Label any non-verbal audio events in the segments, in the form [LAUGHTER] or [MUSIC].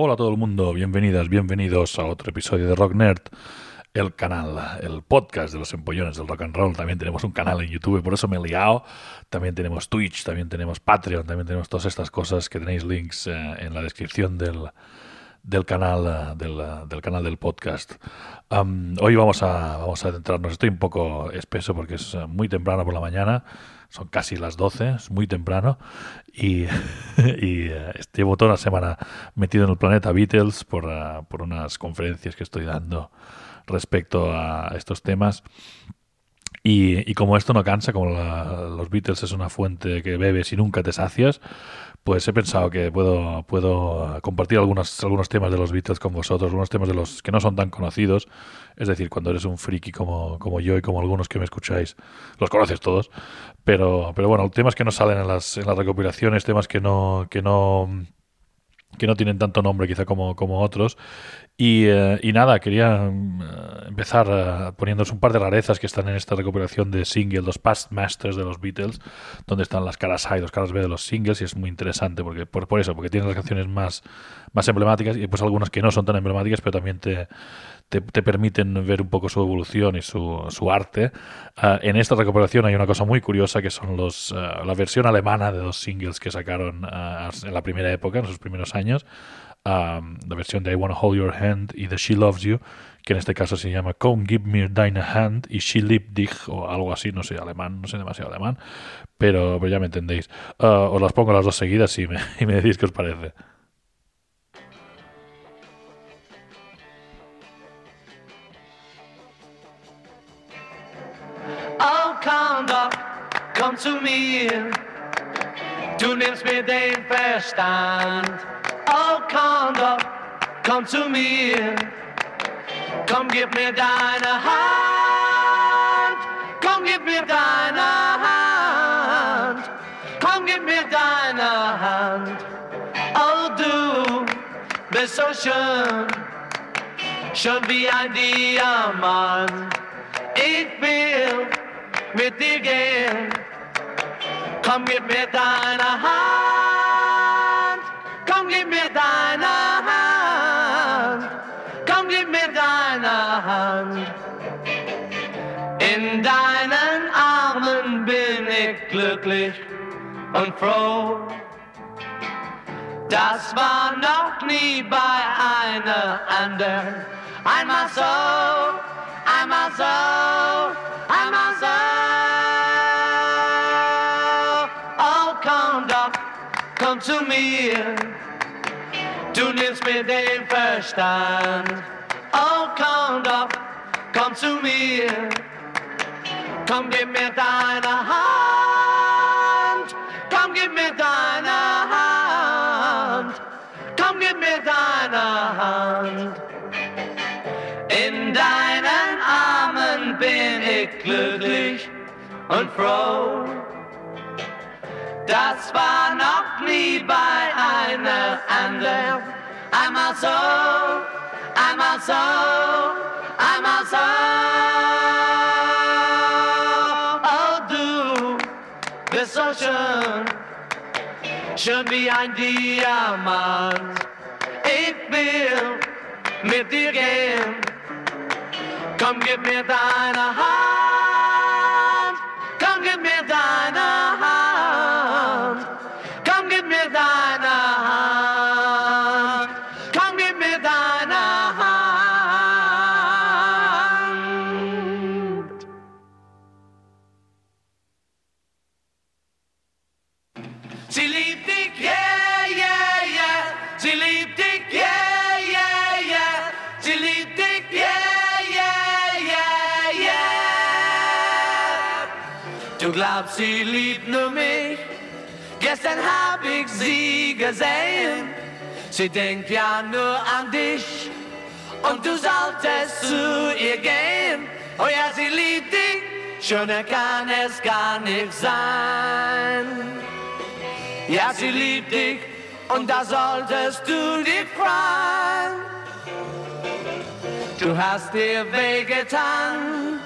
Hola a todo el mundo, bienvenidas, bienvenidos a otro episodio de Rock Nerd, el canal, el podcast de los empollones del rock and roll. También tenemos un canal en YouTube, por eso me he liado. También tenemos Twitch, también tenemos Patreon, también tenemos todas estas cosas que tenéis links eh, en la descripción del, del canal eh, del, eh, del canal del podcast. Hoy vamos a, vamos a adentrarnos, estoy un poco espeso porque es eh, muy temprano por la mañana, son casi las 12, es muy temprano y, [LAUGHS] y eh, llevo toda una semana metido en el planeta Beatles por, por unas conferencias que estoy dando respecto a estos temas. Y, como esto no cansa, como la- los Beatles es una fuente que bebes y nunca te sacias, pues he pensado que puedo, puedo compartir algunos, algunos temas de los Beatles con vosotros, algunos temas de los que no son tan conocidos. Es decir, cuando eres un friki como, como yo y como algunos que me escucháis, los conoces todos. Pero, pero bueno, temas que no salen en las, en las recopilaciones, temas que no, que no, que no tienen tanto nombre quizá como, como otros. Y, eh, y nada, quería mm, empezar eh, un par de rarezas que están en esta recuperación de single, los past masters de los Beatles, donde están las caras A y las caras B de los singles, y es muy interesante porque por, por eso, porque tienen las canciones más, más emblemáticas y pues algunas que no son tan emblemáticas, pero también te, te, te permiten ver un poco su evolución y su, su arte. Ah, en esta recuperación hay una cosa muy curiosa que son los, ah, la versión alemana de dos singles que sacaron ah, en la primera época, en sus primeros años. Um, la versión de I Wanna Hold Your Hand y de She Loves You, que en este caso se llama Come Give Me Deine Hand y She Liebt Dich o algo así, no sé alemán, no sé demasiado alemán, pero, pero ya me entendéis. Os las pongo las dos seguidas y me, [LAUGHS] y me decís qué os parece. Zu mir. Du nimmst mir den Verstand. Oh, komm doch, komm zu mir. Komm, gib mir deine Hand. Komm, gib mir deine Hand. Komm, gib mir deine Hand. Oh, du bist so schön. Schon wie ein Diamant. Ich will mit dir gehen. Komm, gib mir deine Hand. Komm, gib mir deine Hand. Komm, gib mir deine Hand. In deinen Armen bin ich glücklich und froh. Das war noch nie bei einer anderen. Einmal so, einmal so, einmal so. Komm zu mir. Du nimmst mir den Verstand. Oh, komm doch, komm zu mir. Komm, gib mir deine Hand. Komm, gib mir deine Hand. Komm, gib mir deine Hand. In deinen Armen bin ich glücklich und froh. Das war noch nie bei einer anderen. Einmal so, einmal so, einmal so. Oh, du bist so schön, schön wie ein Diamant. Ich will mit dir gehen. Komm, gib mir deine Hand. Sie gesehen. Sie denkt ja nur an dich. Und du solltest zu ihr gehen. Oh ja, sie liebt dich. Schöner kann es gar nicht sein. Ja, sie liebt dich und da solltest du dich freuen. Du hast ihr wehgetan,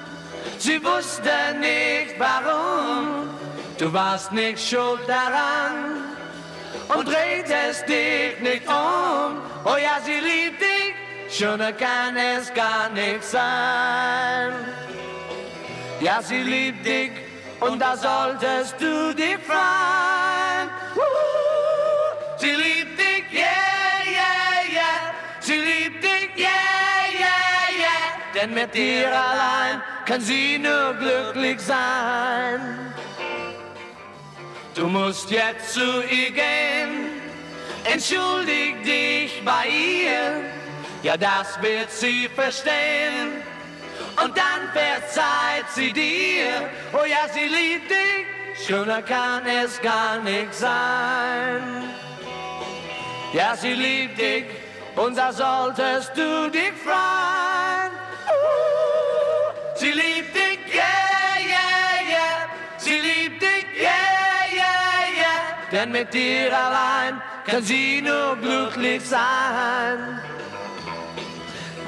sie wusste nicht warum. Du warst nicht schuld daran und drehtest dich nicht um. Oh ja, schöner kann es gar nicht sein. Ja, sie liebt dich und da solltest du dich freuen. Sie liebt dich, yeah, yeah, yeah. Sie liebt dich, yeah, yeah, yeah. Denn mit dir allein kann sie nur glücklich sein. Du musst jetzt zu ihr gehen, entschuldig dich bei ihr. Ja, das wird sie verstehen. Und dann verzeiht sie dir. Oh ja, sie liebt dich. Schöner kann es gar nicht sein. Ja, sie liebt dich. Und da solltest du dich freuen. Uh, sie liebt Denn mit dir allein kann sie nur glücklich sein.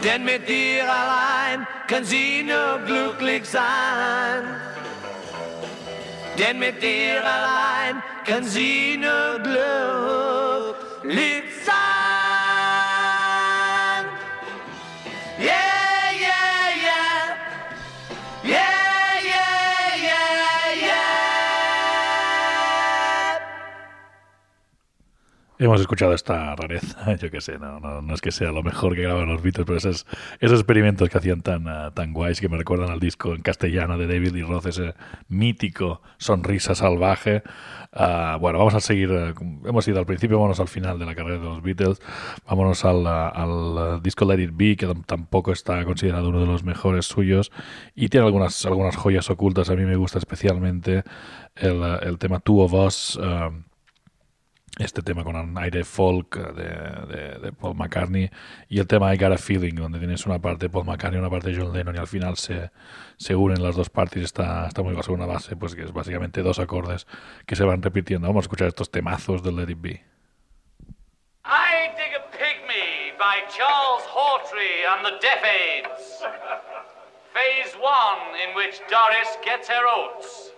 Denn mit dir allein kann sie nur glücklich sein. Denn mit dir allein kann sie nur glücklich sein. Hemos escuchado esta rareza, [LAUGHS] yo qué sé, no, no, no es que sea lo mejor que graban los Beatles, pero esos, esos experimentos que hacían tan, ah, tan guays que me recuerdan al disco en castellano de David Lee Roth, ese mítico Sonrisa Salvaje. Ah, bueno, vamos a seguir, eh, hemos ido al principio, vámonos al final de la carrera de los Beatles, vámonos al, ah, al, disco Let It Be, que tam- tampoco está considerado uno de los mejores suyos, y tiene algunas, algunas joyas ocultas, a mí me gusta especialmente el, el tema Two of Us. Este tema con un aire folk de, de- de Paul McCartney y el tema I Got a Feeling, donde tienes una parte de Paul McCartney y una parte de John Lennon y al final se, se unen las dos partes y está, está muy basado en una base, pues que es básicamente dos acordes que se van repitiendo. Vamos a escuchar estos temazos de Let It Be. I Dig a Pygmy by Charles Hawtrey and the Deaf Aids. Phase one, in which Doris gets her oats.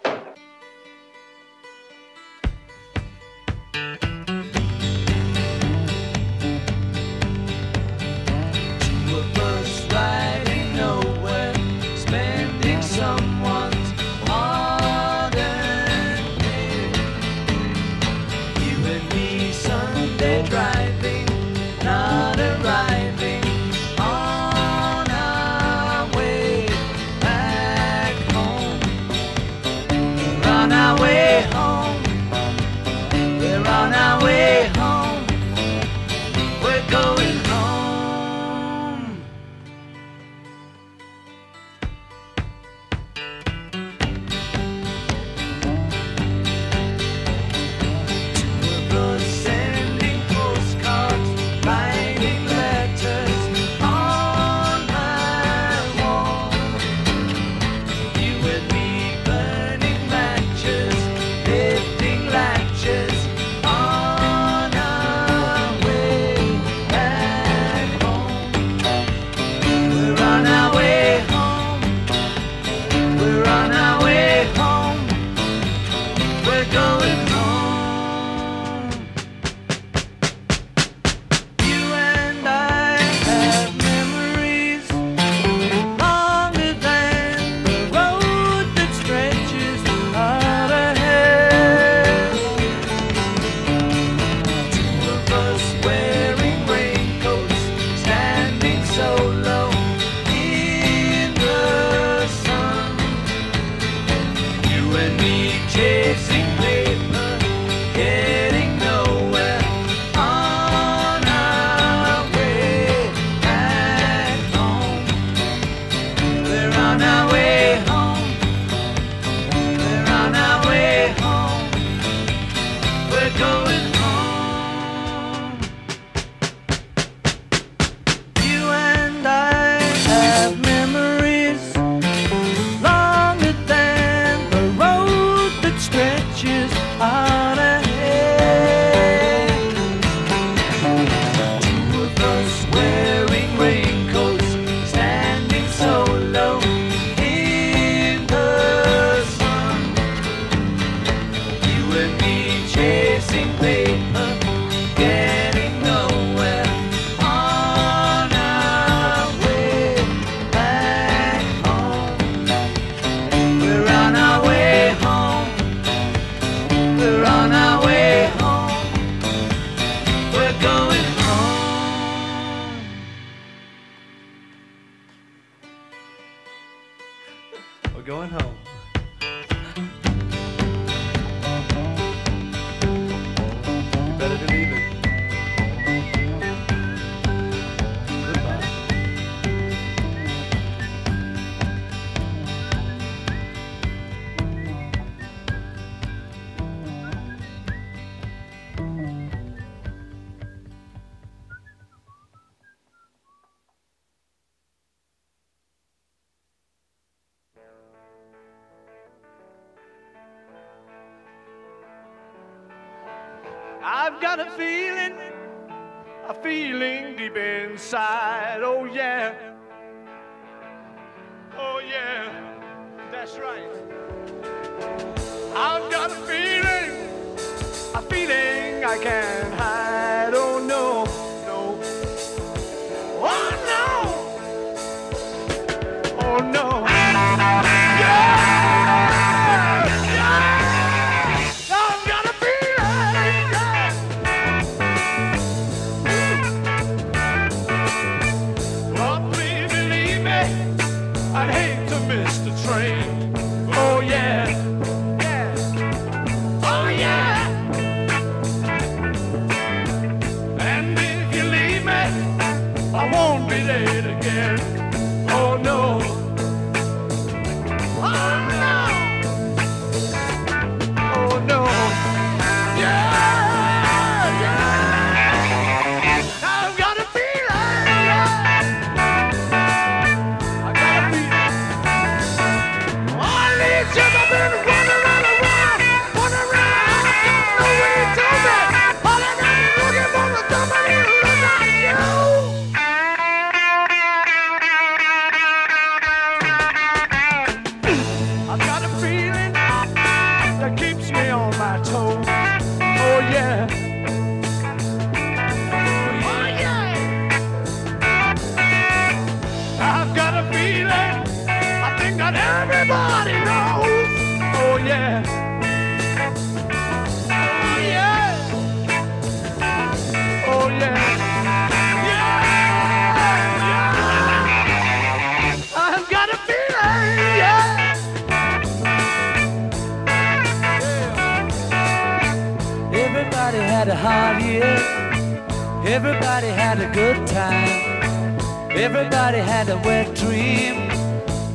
Everybody had a good time. Everybody had a wet dream.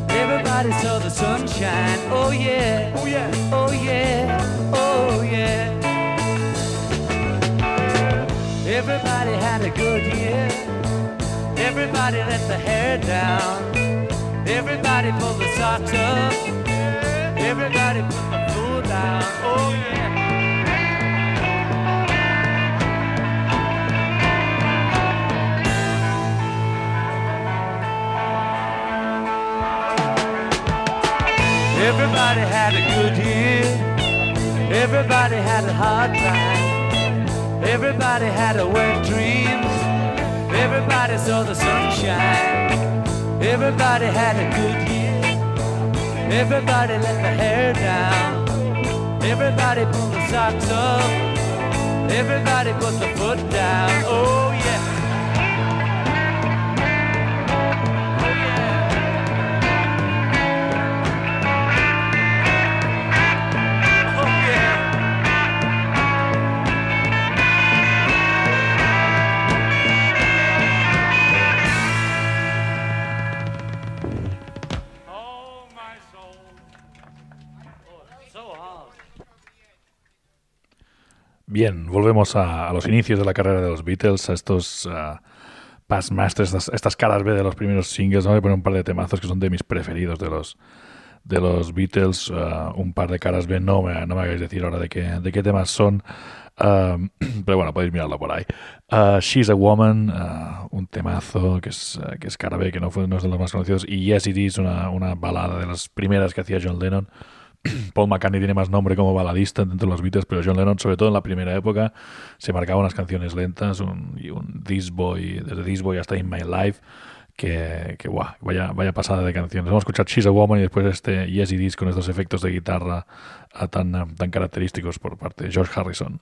Everybody saw the sunshine. Oh yeah. Oh yeah. Oh yeah. Oh yeah. Everybody had a good year. Everybody let the hair down. Everybody pulled the socks up. Everybody put the food down. Oh yeah. Everybody had a good year. Everybody had a hard time. Everybody had a wet dream. Everybody saw the sunshine. Everybody had a good year. Everybody let the hair down. Everybody pulled the socks up. Everybody put the foot down. Oh Bien, volvemos a, los inicios de la carrera de los Beatles, a estos ah, past masters, estas, caras B de los primeros singles. Voy a poner un par de temazos que son de mis preferidos de los de los Beatles, ah, un par de caras B. No me, no me hagáis decir ahora de qué, de qué temas son. Ah, [CLEARS THROAT] pero bueno, podéis mirarlo por ahí. Ah, She's a Woman, un temazo que es, que es cara B, que no, fue, no es de los más conocidos. Y Yes It Is, una, una balada de las primeras que hacía John Lennon. [CLEARS THROAT] Paul McCartney tiene más nombre como baladista dentro de los Beatles, pero John Lennon, sobre todo en la primera época, se marcaba unas canciones lentas un, y un This Boy, desde This Boy hasta In My Life, que, que vaya, vaya pasada de canciones. Vamos a escuchar She's a Woman y después este Yes It Is con estos efectos de guitarra ah, ah, tan característicos por parte de George Harrison.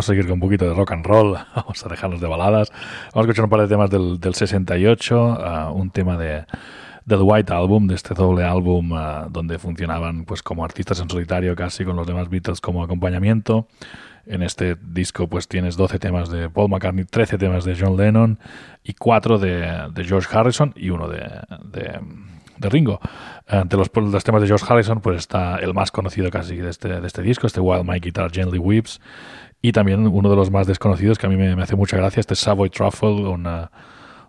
Vamos a seguir con un poquito de rock and roll. [LAUGHS] Vamos a dejarnos de baladas. Vamos a escuchar un par de temas del, del 68. uh, un tema de, del White Album, de este doble álbum uh, donde funcionaban pues como artistas en solitario casi con los demás Beatles como acompañamiento. En este disco pues tienes 12 temas de Paul McCartney, 13 temas de John Lennon y 4 de, de George Harrison y uno de, de, de Ringo. Entre los, los, temas de George Harrison pues está el más conocido casi de este, de este disco, este Wild My Guitar Gently Weeps. Y también uno de los más desconocidos que a mí me, hace mucha gracia, este Savoy Truffle, una,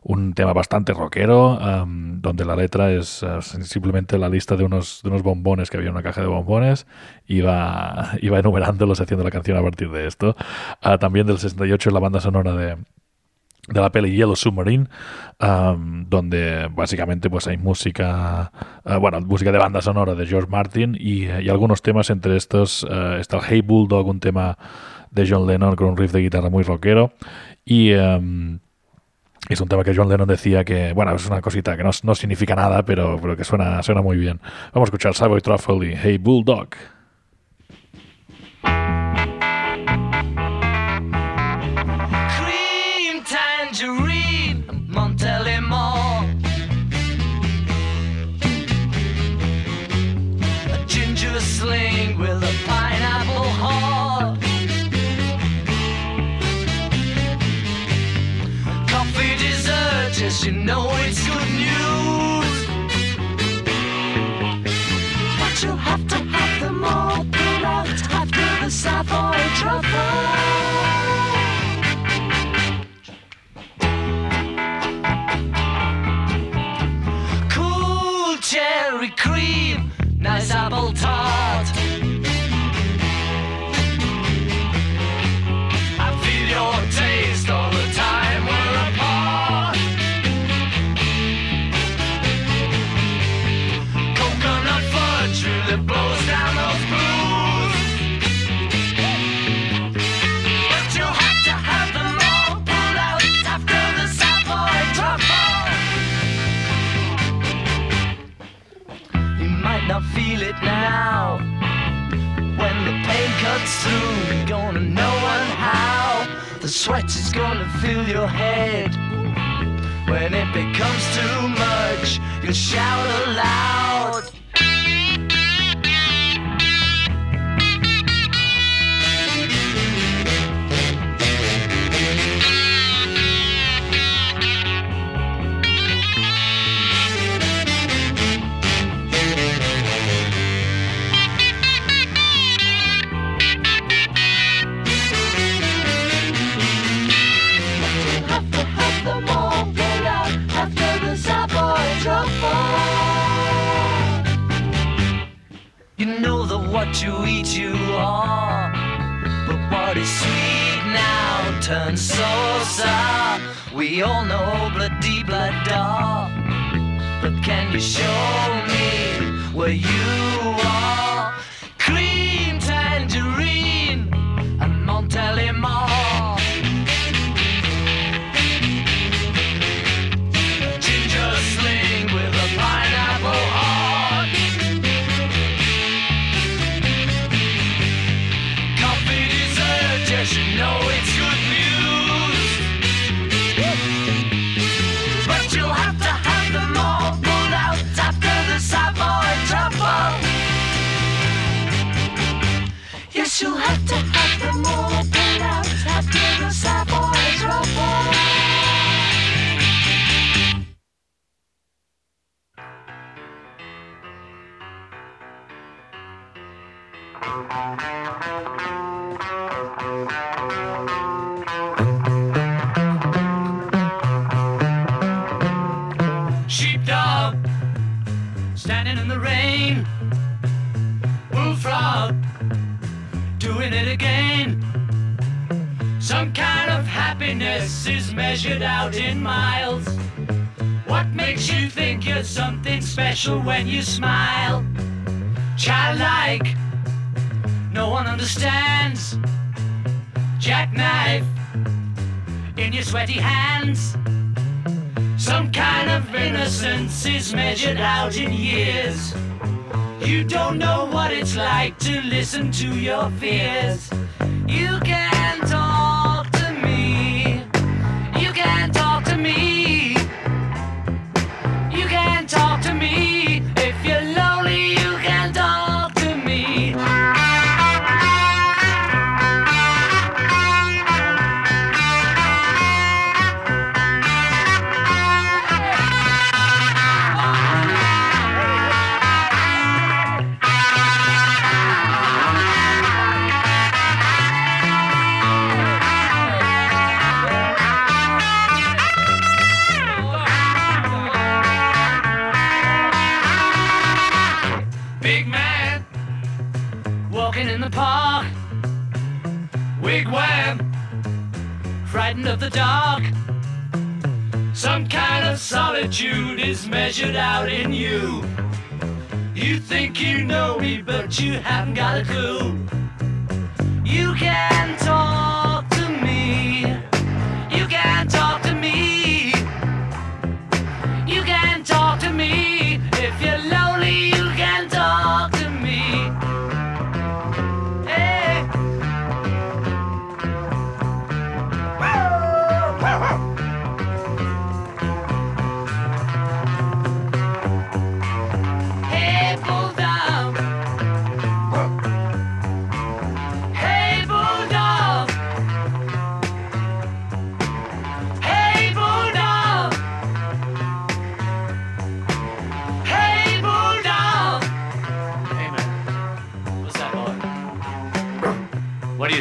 un tema bastante rockero, um, donde la letra es uh, simplemente la lista de unos, de unos bombones que había en una caja de bombones, iba, iba enumerándolos haciendo la canción a partir de esto. Uh, también del 68 es la banda sonora de, de la peli Yellow Submarine, um, donde básicamente pues hay música, uh, bueno, música de banda sonora de George Martin y, y algunos temas entre estos uh, está el Hey Bulldog, un tema de John Lennon con un riff de guitarra muy rockero y um, es un tema que John Lennon decía que, bueno, es una cosita que no, no significa nada, pero, pero que suena, suena muy bien. Vamos a escuchar Savoy Truffle y Hey Bulldog. Sweat is gonna fill your head. When it becomes too much, you'll shout aloud. That eat you are, but what is sweet now turns so sour. We all know blood deep blood dark, but can you show me where you smile? Childlike, no one understands. Jackknife in your sweaty hands. Some kind of innocence is measured out in years. You don't know what it's like to listen to your fears. You can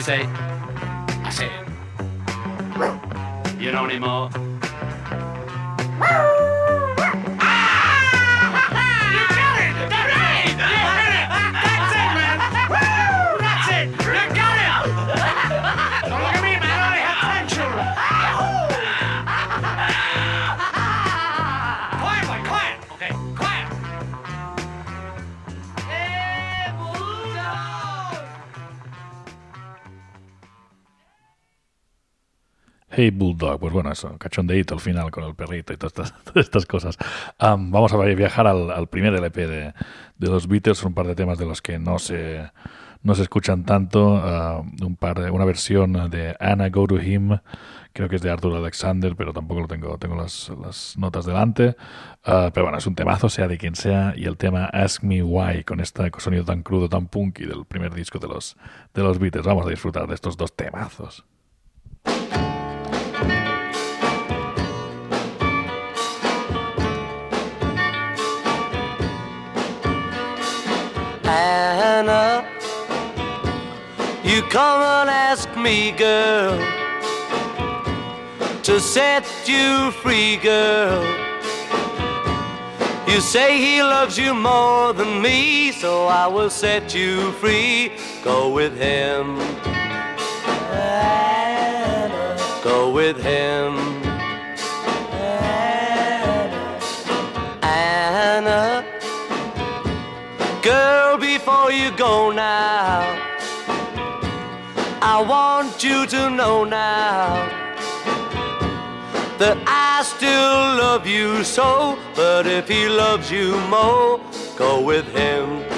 say? I say, you know anymore? Hey Bulldog, pues bueno, eso, cachondeíto al final con el perrito y todas estas, [LAUGHS] cosas. Am, vamos a viajar al, primer LP de, los Beatles, un par de temas de los que no se, no se escuchan tanto, ah, un par una versión de Anna Go to Him, creo que es de Arthur Alexander, pero tampoco lo tengo, tengo las, las notas delante. Ah, pero bueno, es un temazo, sea de quien sea, y el tema Ask Me Why, con este sonido tan crudo, tan punky del primer disco de los, de los Beatles. Vamos a disfrutar de estos dos temazos. Anna, you come and ask me, girl, to set you free, girl. You say he loves you more than me, so I will set you free. Go with him. Anna, go with him. Before you go now, I want you to know now that I still love you so. But if he loves you more, go with him.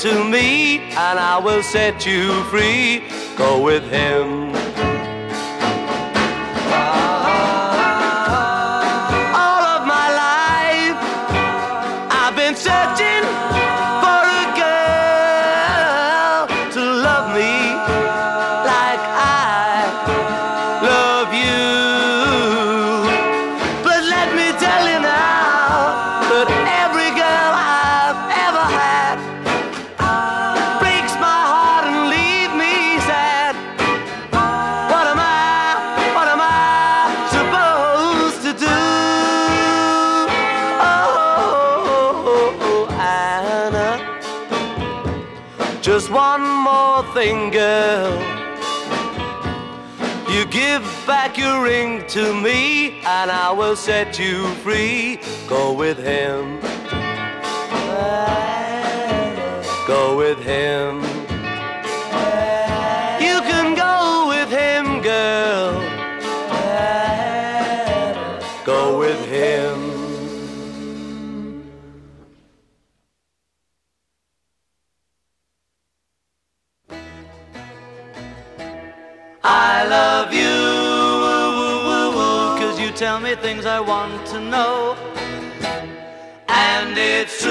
To me, and I will set you free. Go with him. More thing, girl. You give back your ring to me, and I will set you free. Go with him. Go with him. Me things I want to know. And it's true,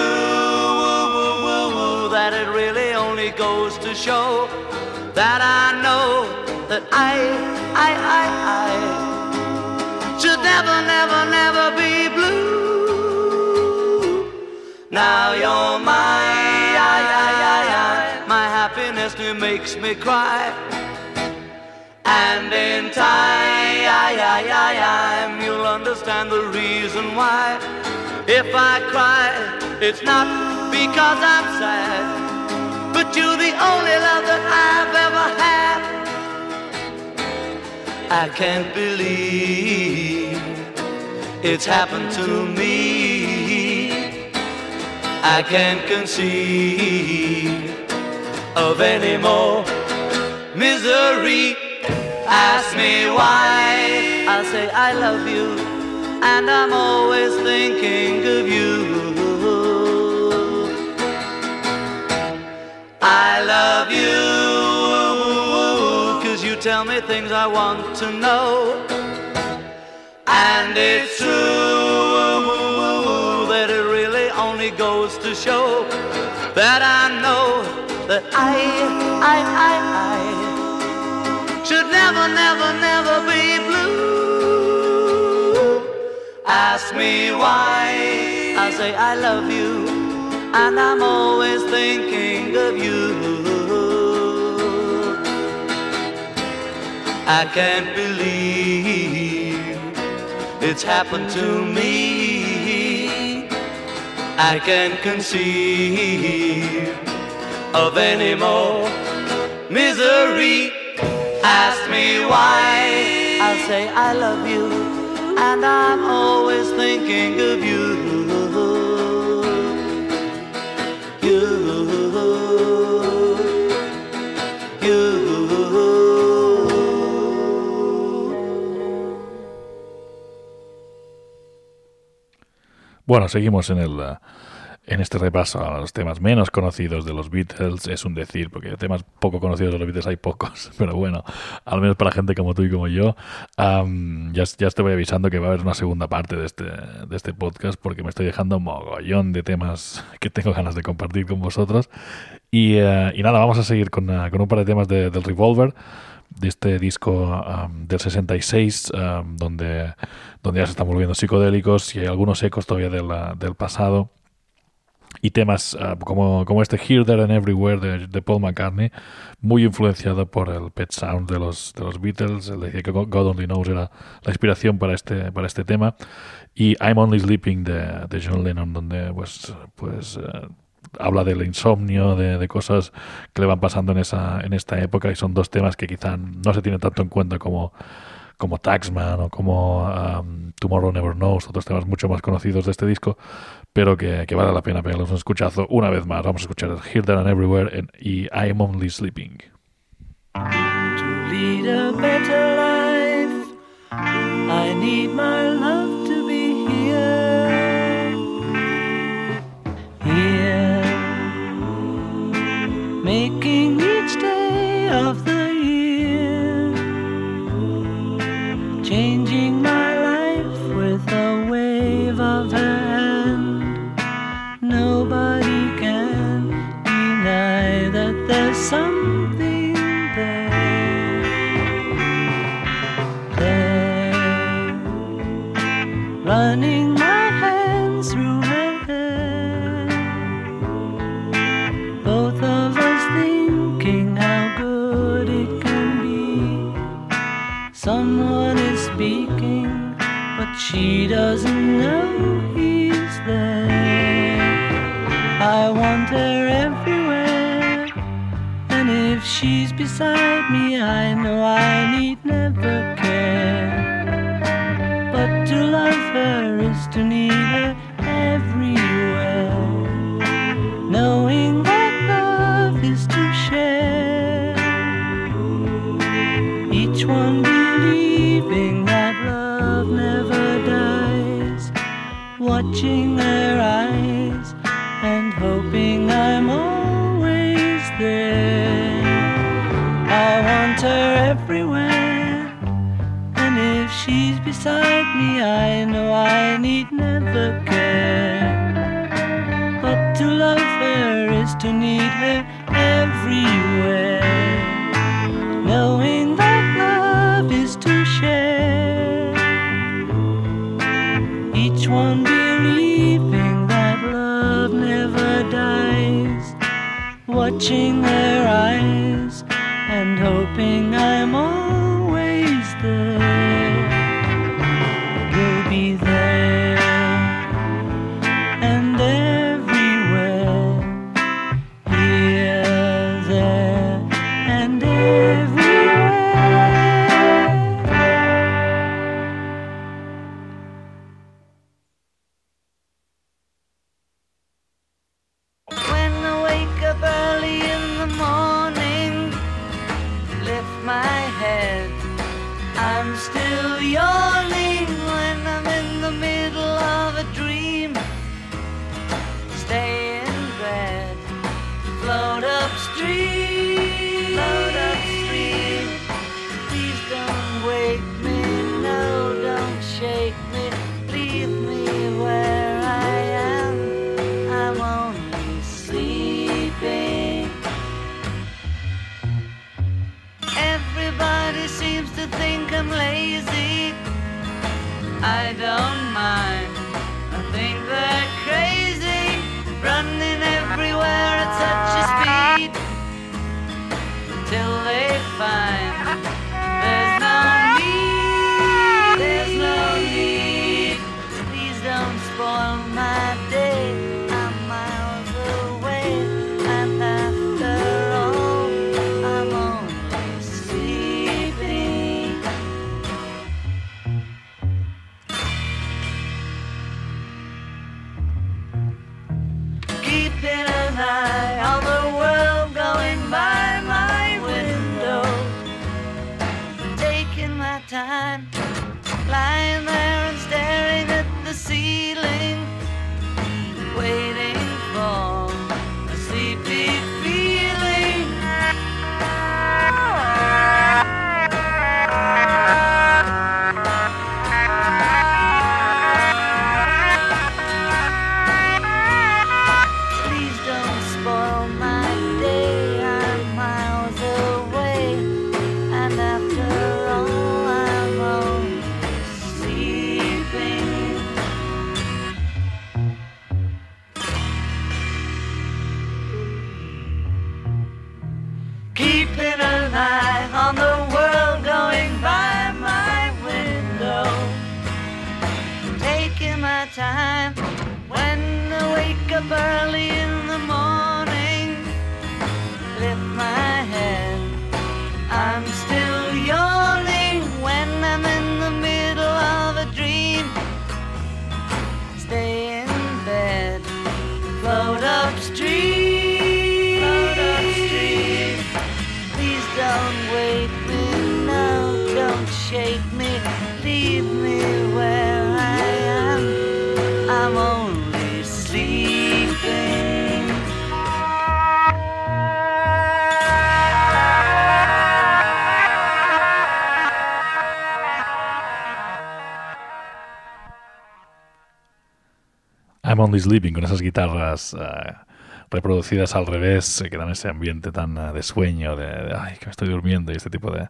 that it really only goes to show that I know that I, I, I, I should never, never, never be blue. Now you're my, I, I, I, I, my happiness it makes me cry. And in time, you'll understand the reason why. If I cry, it's not because I'm sad, but you're the only love that I've ever had. I can't believe it's happened to me. I can't conceive of any more misery. Ask me why. I'll say I love you, and I'm always thinking of you. I love you, cause you tell me things I want to know. And it's true that it really only goes to show that I know that I, I, I, I should never, never, never be blue. Ask me why. I say I love you, and I'm always thinking of you. I can't believe it's happened to me. I can't conceive of any more misery. Ask me why. I'll say I love you, and I'm always thinking of you. You. Bueno, seguimos en el eh, en este repaso a los temas menos conocidos de los Beatles. Es un decir, porque temas poco conocidos de los Beatles hay pocos, [LAUGHS] pero bueno, al menos para gente como tú y como yo. am, ya, ya te voy avisando que va a haber una segunda parte de este, de este podcast, porque me estoy dejando mogollón de temas que tengo ganas de compartir con vosotros. Y, eh, y nada, vamos a seguir con, eh, con un par de temas de- del Revolver de este disco um, del 66, um, donde, donde ya se están volviendo psicodélicos y hay algunos ecos todavía de la- del pasado. Y temas uh, como, como este Here, There and Everywhere de, de Paul McCartney, muy influenciado por el Pet Sound de los, de los Beatles. Él decía que God Only Knows era la inspiración para este, para este tema. Y I'm Only Sleeping de, de John Lennon, donde pues, pues eh, habla del insomnio, de, de cosas que le van pasando en, esa, en esta época. Y son dos temas que quizá no se tienen tanto en cuenta como, como Taxman o como um, Tomorrow Never Knows, otros temas mucho más conocidos de este disco, pero que, que la pena pegarles un escuchazo una vez más. Vamos a escuchar Here, There and Everywhere y I'm Only Sleeping. To lead a better life, I need my love to be here. Here, making each day of the time lying there instead. Sleeping, con esas guitarras uh, reproducidas al revés, eh, que dan ese ambiente tan eh, de sueño, de, ay, que me estoy durmiendo y este tipo de,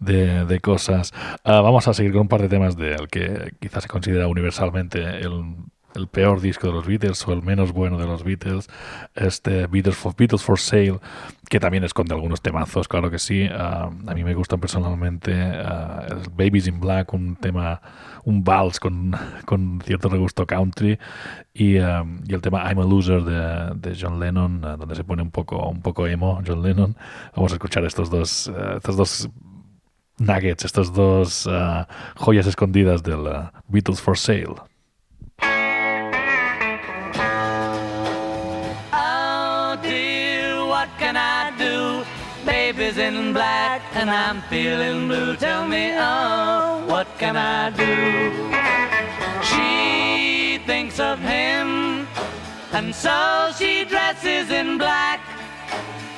de, de cosas. Ah, vamos a seguir con un par de temas del que quizás se considera universalmente el el peor disco de los Beatles o el menos bueno de los Beatles, este Beatles for, Beatles for Sale, que también esconde algunos temazos, claro que sí. Ah, a mí me gustan personalmente el Babies in Black, un tema, un vals con, con cierto regusto country, y, ah, y el tema I'm a Loser de, de John Lennon, donde se pone un poco, un poco emo John Lennon. Vamos a escuchar estos dos, estos dos nuggets, estas dos joyas escondidas del Beatles for Sale. Baby's in black and I'm feeling blue. Tell me, oh, what can I do? She thinks of him, and so she dresses in black.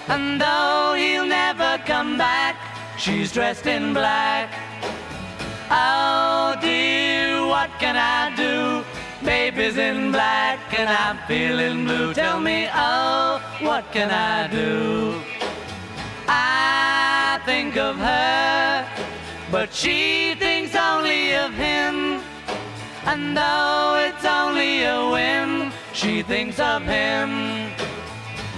And though he'll never come back, she's dressed in black. Oh dear, what can I do? Baby's in black and I'm feeling blue. Tell me, oh, what can I do? I think of her, but she thinks only of him. And though it's only a whim, she thinks of him.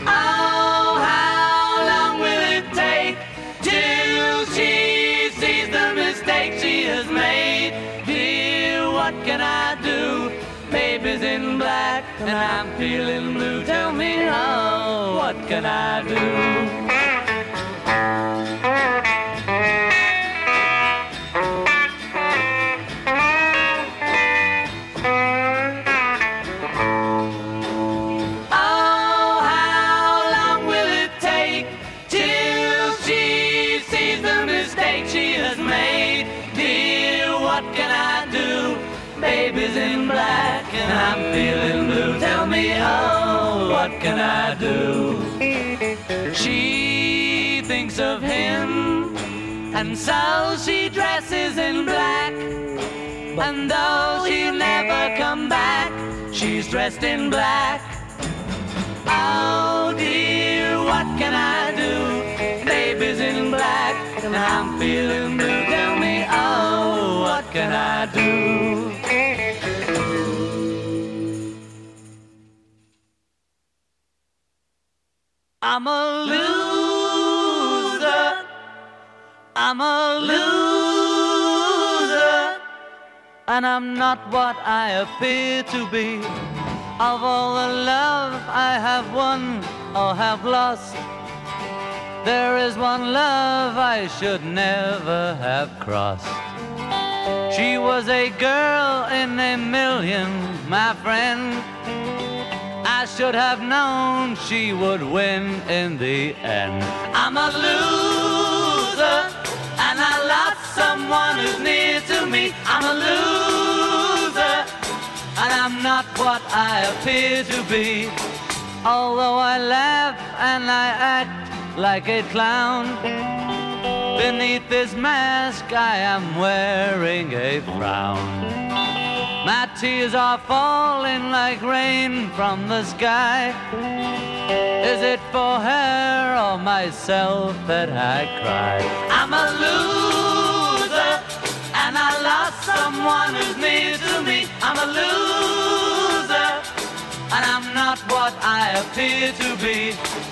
Oh, how long will it take till she sees the mistake she has made? Dear, what can I do? Baby's in black and I'm feeling blue. Tell me, oh, what can I do? And so she dresses in black. And though she'll never come back, she's dressed in black. Oh dear, what can I do? Baby's in black and I'm feeling blue. Tell me, oh, what can I do? I'm a loser. I'm a loser. And I'm not what I appear to be. Of all the love I have won or have lost, there is one love I should never have crossed. She was a girl in a million, my friend. I should have known she would win in the end. I'm a loser, and someone who's near to me. I'm a loser, and I'm not what I appear to be. Although I laugh and I act like a clown, beneath this mask I am wearing a frown. My tears are falling like rain from the sky. Is it for her or myself that I cry? I'm a loser, someone who's near to me. I'm a loser, and I'm not what I appear to be.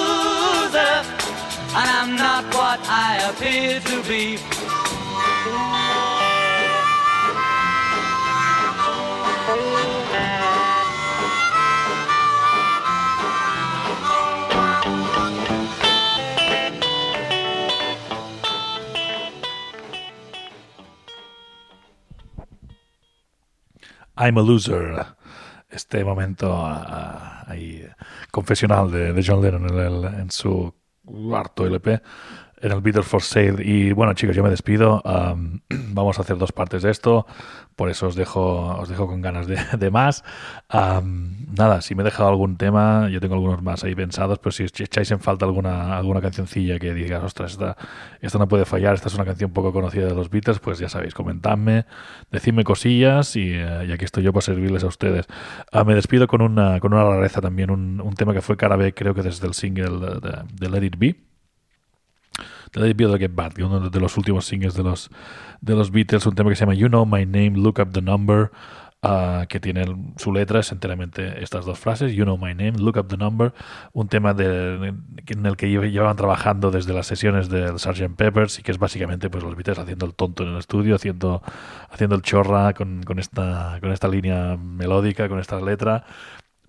appear to be. I'm a Loser. Este momento ah, ahí, confesional de, de John Lennon en, el- en su cuarto LP, en el Beatles for Sale. Y bueno, chicos, yo me despido. Am, [CLEARS THROAT] vamos a hacer dos partes de esto, por eso os dejo, os dejo con ganas de, [LAUGHS] de más. Am, nada, si me he dejado algún tema, yo tengo algunos más ahí pensados, pero si echáis en falta alguna, alguna cancioncilla que digas, ostras, esta, esta no puede fallar, esta es una canción poco conocida de los Beatles, pues ya sabéis, comentadme, decidme cosillas y, eh, y aquí estoy yo para servirles a ustedes. Ah, me despido con una, con una rareza también, un, un tema que fue cara B, creo que desde el single de, de Let It Be. O The Get Back, uno de los últimos singles de los, de los Beatles, un tema que se llama You Know My Name, Look Up the Number, ah, que tiene su letra, es enteramente estas dos frases, You Know My Name, Look Up the Number, un tema de- en el que lle- llevan trabajando desde las sesiones del Sgt. Peppers y que es básicamente pues los Beatles haciendo el tonto en el estudio, haciendo, haciendo el chorra con, con esta, con esta línea melódica, con esta letra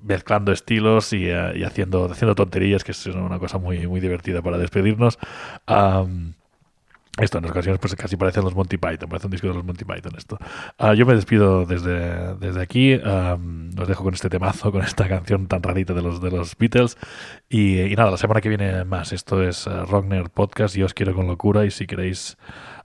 mezclando estilos y, eh, y haciendo, haciendo tonterías, que es una cosa muy, muy divertida para despedirnos. Am, esto en ocasiones pues casi parecen los Monty Python, parece un disco de los Monty Python esto. Ah, yo me despido desde, desde aquí, am, os dejo con este temazo, con esta canción tan rarita de los, de los Beatles y, nada, la semana que viene más. Esto es uh, Rock Nerd Podcast, yo os quiero con locura y si queréis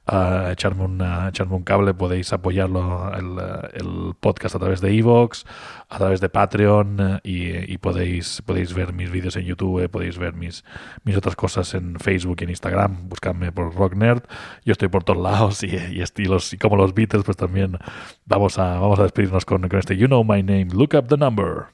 ah, echarme, una, echarme un cable podéis apoyarlo el, el podcast a través de Evox, a través de Patreon eh, y, y podéis, podéis ver mis vídeos en YouTube, podéis ver mis, mis otras cosas en Facebook y en Instagram, buscadme por Rock Nerd, yo estoy por todos lados y, y estilos y como los Beatles pues también vamos a, vamos a despedirnos con, con este You Know My Name, Look Up the Number.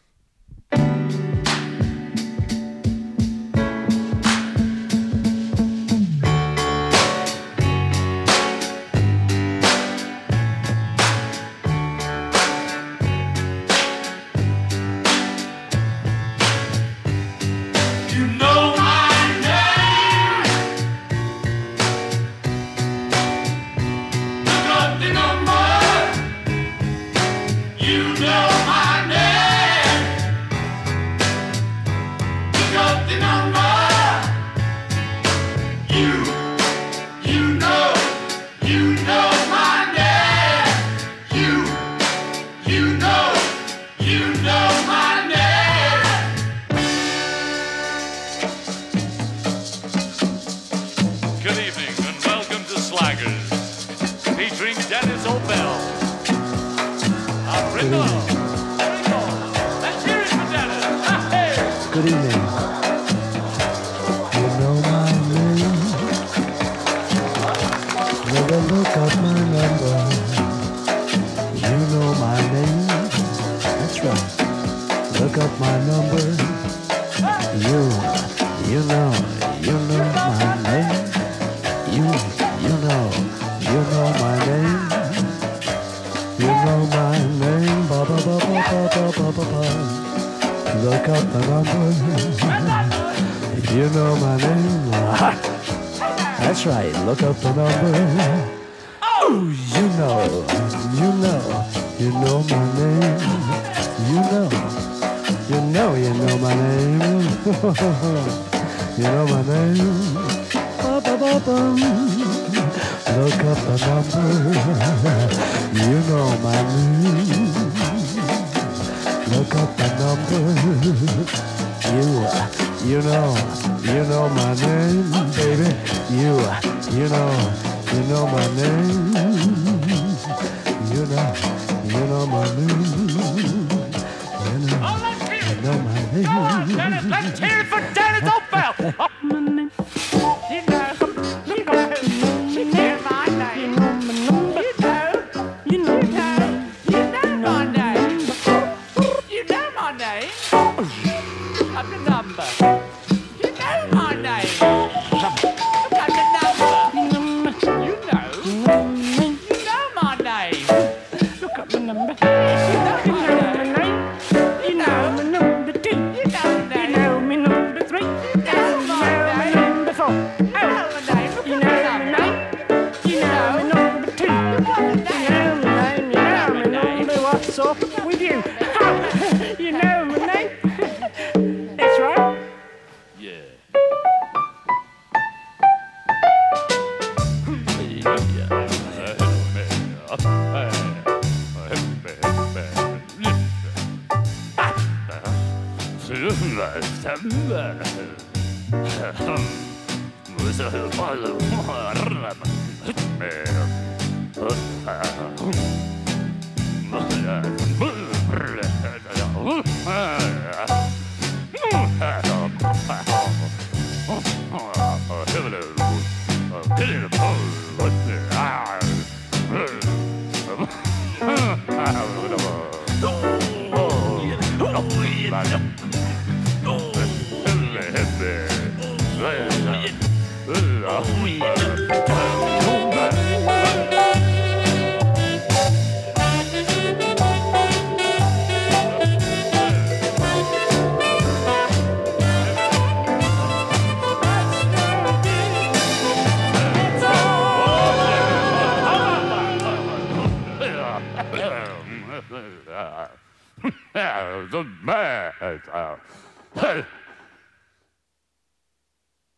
Сюда,